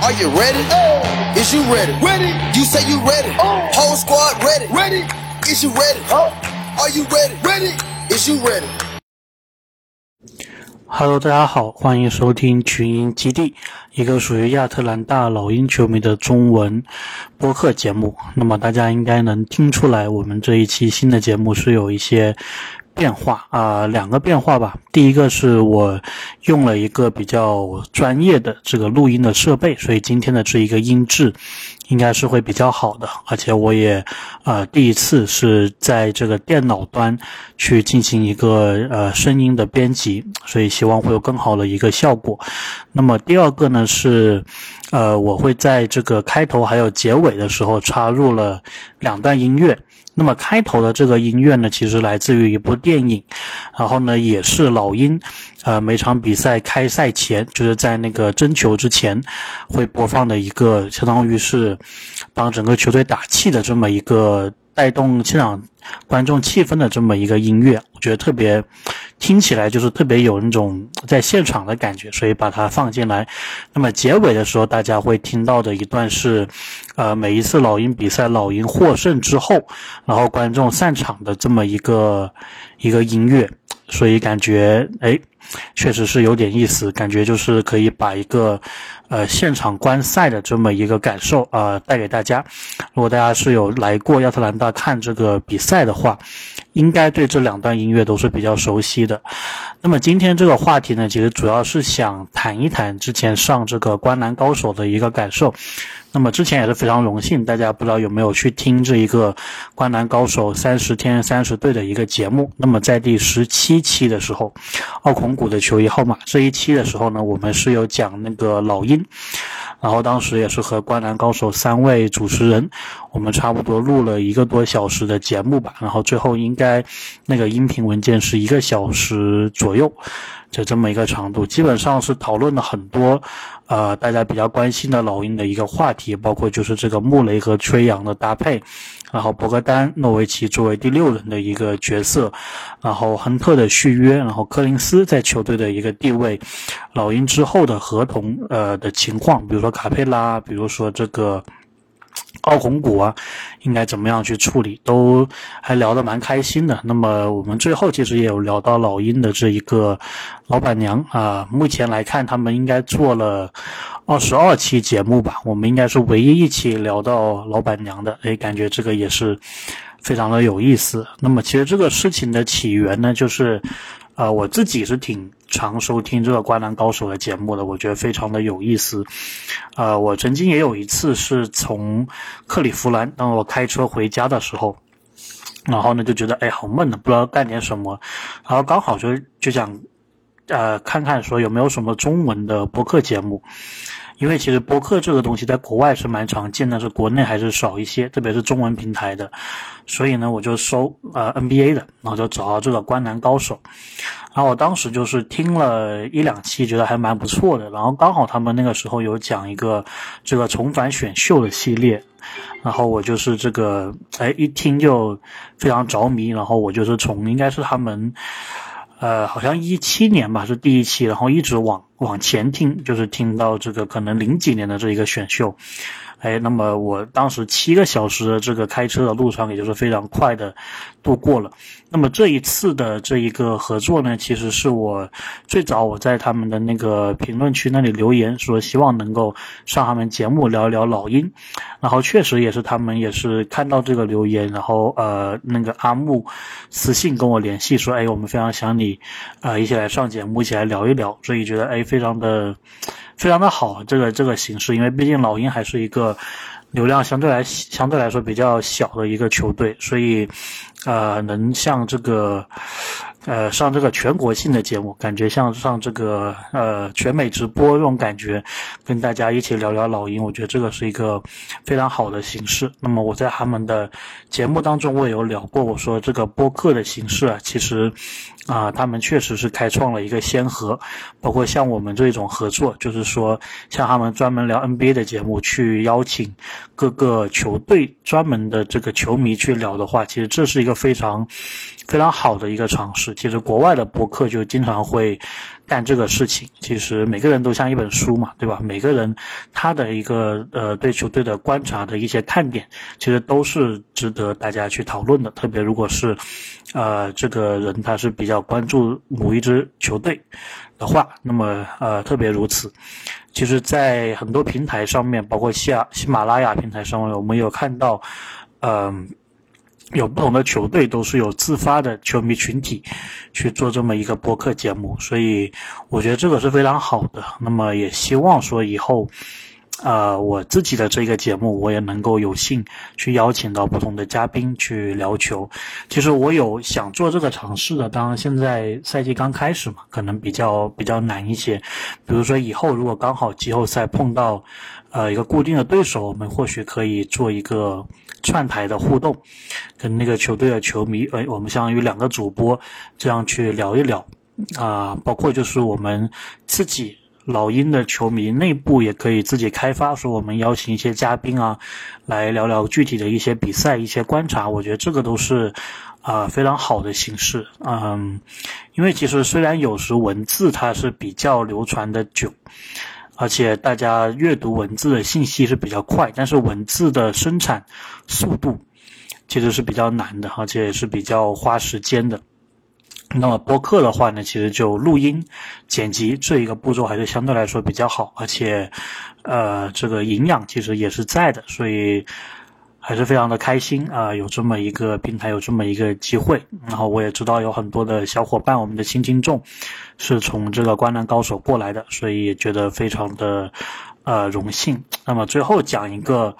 Are you ready? Oh. Is you ready? Ready. You say you ready. Whole squad ready. Ready. Is you ready? Oh. Are you ready? Ready. Is you ready? Hello，大家好，欢迎收听群英基地，一个属于亚特兰大老鹰球迷的中文播客节目。那么大家应该能听出来，我们这一期新的节目是有一些变化啊、两个变化吧。第一个是我用了一个比较专业的这个录音的设备，所以今天的这一个音质应该是会比较好的。而且我也呃第一次是在这个电脑端去进行一个呃声音的编辑，所以希望会有更好的一个效果。那么第二个呢是，呃，我会在这个开头还有结尾的时候插入了两段音乐。那么开头的这个音乐呢，其实来自于一部电影，然后呢也是老鹰，呃每场比赛开赛前，就是在那个争球之前会播放的一个，相当于是帮整个球队打气的这么一个带动现场观众气氛的这么一个音乐，我觉得特别听起来就是特别有那种在现场的感觉，所以把它放进来。那么结尾的时候，大家会听到的一段是，呃，每一次老鹰比赛，老鹰获胜之后，然后观众散场的这么一个一个音乐，所以感觉哎，确实是有点意思，感觉就是可以把一个呃现场观赛的这么一个感受啊、呃、带给大家。如果大家是有来过亚特兰大看这个比赛的话，应该对这两段音乐都是比较熟悉的。那么今天这个话题呢，其实主要是想谈一谈之前上这个《观篮高手》的一个感受。那么之前也是非常荣幸，大家不知道有没有去听这一个《灌篮高手》三十天三十队的一个节目。那么在第十七期的时候，奥孔古的球衣号码这一期的时候呢，我们是有讲那个老鹰，然后当时也是和《灌篮高手》三位主持人，我们差不多录了一个多小时的节目吧，然后最后应该那个音频文件是一个小时左右。就这么一个长度，基本上是讨论了很多，呃，大家比较关心的老鹰的一个话题，包括就是这个穆雷和吹杨的搭配，然后博格丹、诺维奇作为第六轮的一个角色，然后亨特的续约，然后柯林斯在球队的一个地位，老鹰之后的合同呃的情况，比如说卡佩拉，比如说这个。奥孔古啊，应该怎么样去处理，都还聊得蛮开心的。那么我们最后其实也有聊到老鹰的这一个老板娘啊，目前来看他们应该做了二十二期节目吧，我们应该是唯一一期聊到老板娘的，哎，感觉这个也是非常的有意思。那么其实这个事情的起源呢，就是。呃，我自己是挺常收听这个《灌篮高手》的节目的，我觉得非常的有意思。呃，我曾经也有一次是从克利夫兰，当我开车回家的时候，然后呢就觉得哎好闷的，不知道干点什么，然后刚好就就想呃看看说有没有什么中文的播客节目。因为其实播客这个东西在国外是蛮常见的，是国内还是少一些，特别是中文平台的。所以呢，我就搜呃 NBA 的，然后就找到这个《灌篮高手》，然后我当时就是听了一两期，觉得还蛮不错的。然后刚好他们那个时候有讲一个这个重返选秀的系列，然后我就是这个哎一听就非常着迷，然后我就是从应该是他们。呃，好像一七年吧是第一期，然后一直往往前听，就是听到这个可能零几年的这一个选秀，哎，那么我当时七个小时的这个开车的路程，也就是非常快的度过了。那么这一次的这一个合作呢，其实是我最早我在他们的那个评论区那里留言说，希望能够上他们节目聊一聊老鹰，然后确实也是他们也是看到这个留言，然后呃那个阿木私信跟我联系说，哎，我们非常想你，呃一起来上节目，一起来聊一聊，所以觉得哎非常的非常的好这个这个形式，因为毕竟老鹰还是一个。流量相对来相对来说比较小的一个球队，所以，呃，能像这个，呃，上这个全国性的节目，感觉像上这个呃全美直播这种感觉，跟大家一起聊聊老鹰，我觉得这个是一个非常好的形式。那么我在他们的节目当中，我也有聊过，我说这个播客的形式啊，其实啊，他们确实是开创了一个先河，包括像我们这种合作，就是说像他们专门聊 NBA 的节目，去邀请各个球队专门的这个球迷去聊的话，其实这是一个非常非常好的一个尝试。其实国外的博客就经常会干这个事情。其实每个人都像一本书嘛，对吧？每个人他的一个呃对球队的观察的一些看点，其实都是值得大家去讨论的。特别如果是，呃，这个人他是比较关注某一支球队的话，那么呃特别如此。其实，在很多平台上面，包括喜喜马拉雅平台上面，我们有看到，嗯。有不同的球队都是有自发的球迷群体去做这么一个播客节目，所以我觉得这个是非常好的。那么也希望说以后，呃，我自己的这个节目我也能够有幸去邀请到不同的嘉宾去聊球。其实我有想做这个尝试的，当然现在赛季刚开始嘛，可能比较比较难一些。比如说以后如果刚好季后赛碰到呃一个固定的对手，我们或许可以做一个。串台的互动，跟那个球队的球迷，哎，我们相当于两个主播这样去聊一聊，啊，包括就是我们自己老鹰的球迷内部也可以自己开发，说我们邀请一些嘉宾啊，来聊聊具体的一些比赛、一些观察，我觉得这个都是啊非常好的形式，嗯，因为其实虽然有时文字它是比较流传的久。而且大家阅读文字的信息是比较快，但是文字的生产速度其实是比较难的，而且也是比较花时间的。那么播客的话呢，其实就录音、剪辑这一个步骤还是相对来说比较好，而且呃，这个营养其实也是在的，所以。还是非常的开心啊，有这么一个平台，有这么一个机会。然后我也知道有很多的小伙伴，我们的新听众是从这个《灌篮高手》过来的，所以也觉得非常的呃荣幸。那么最后讲一个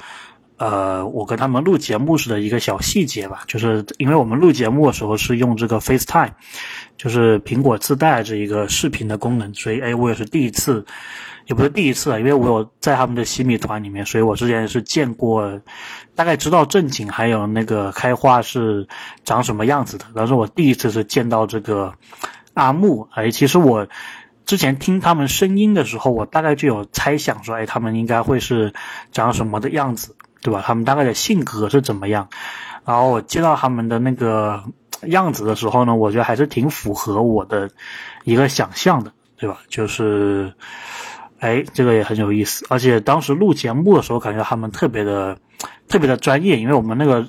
呃，我跟他们录节目时的一个小细节吧，就是因为我们录节目的时候是用这个 FaceTime，就是苹果自带这一个视频的功能，所以哎，我也是第一次。也不是第一次了，因为我有在他们的西米团里面，所以我之前是见过，大概知道正经还有那个开花是长什么样子的。但是我第一次是见到这个阿木，哎，其实我之前听他们声音的时候，我大概就有猜想说，哎，他们应该会是长什么的样子，对吧？他们大概的性格是怎么样？然后我见到他们的那个样子的时候呢，我觉得还是挺符合我的一个想象的，对吧？就是。哎，这个也很有意思，而且当时录节目的时候，感觉他们特别的、特别的专业，因为我们那个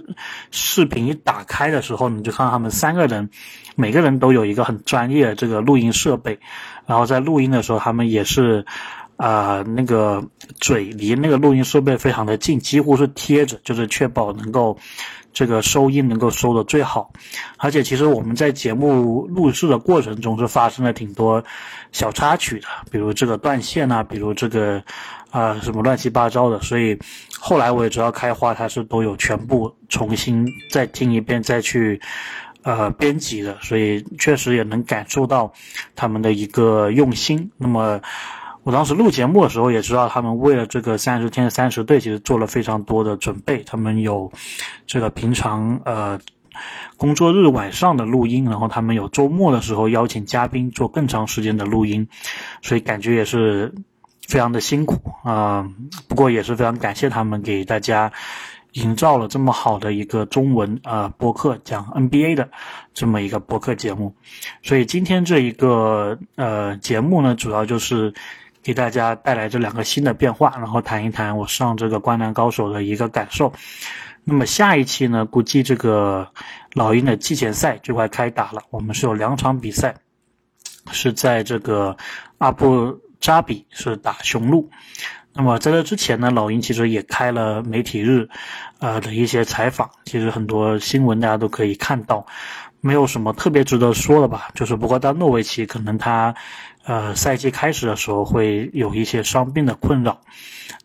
视频一打开的时候，你就看到他们三个人，每个人都有一个很专业的这个录音设备，然后在录音的时候，他们也是，啊，那个嘴离那个录音设备非常的近，几乎是贴着，就是确保能够。这个收音能够收的最好，而且其实我们在节目录制的过程中是发生了挺多小插曲的，比如这个断线啊，比如这个啊什么乱七八糟的，所以后来我也知道开花它是都有全部重新再听一遍再去呃编辑的，所以确实也能感受到他们的一个用心。那么。我当时录节目的时候也知道，他们为了这个三十天的三十队，其实做了非常多的准备。他们有这个平常呃工作日晚上的录音，然后他们有周末的时候邀请嘉宾做更长时间的录音，所以感觉也是非常的辛苦啊。不过也是非常感谢他们给大家营造了这么好的一个中文啊播客讲 NBA 的这么一个播客节目。所以今天这一个呃节目呢，主要就是。给大家带来这两个新的变化，然后谈一谈我上这个《灌篮高手》的一个感受。那么下一期呢，估计这个老鹰的季前赛就快开打了。我们是有两场比赛，是在这个阿布扎比是打雄鹿。那么在这之前呢，老鹰其实也开了媒体日，呃的一些采访，其实很多新闻大家都可以看到，没有什么特别值得说的吧。就是不过到诺维奇可能他。呃，赛季开始的时候会有一些伤病的困扰，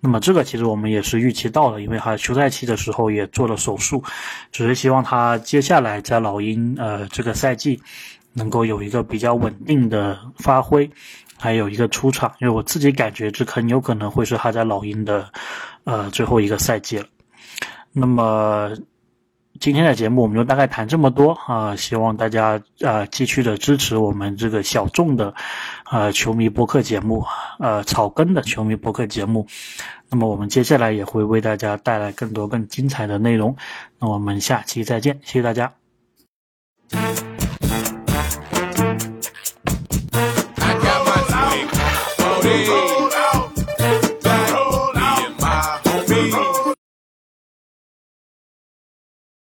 那么这个其实我们也是预期到了，因为他休赛期的时候也做了手术，只是希望他接下来在老鹰呃这个赛季能够有一个比较稳定的发挥，还有一个出场，因为我自己感觉这很有可能会是他在老鹰的呃最后一个赛季了，那么。今天的节目我们就大概谈这么多啊，希望大家啊继续的支持我们这个小众的，啊球迷播客节目，呃草根的球迷播客节目。那么我们接下来也会为大家带来更多更精彩的内容。那我们下期再见，谢谢大家。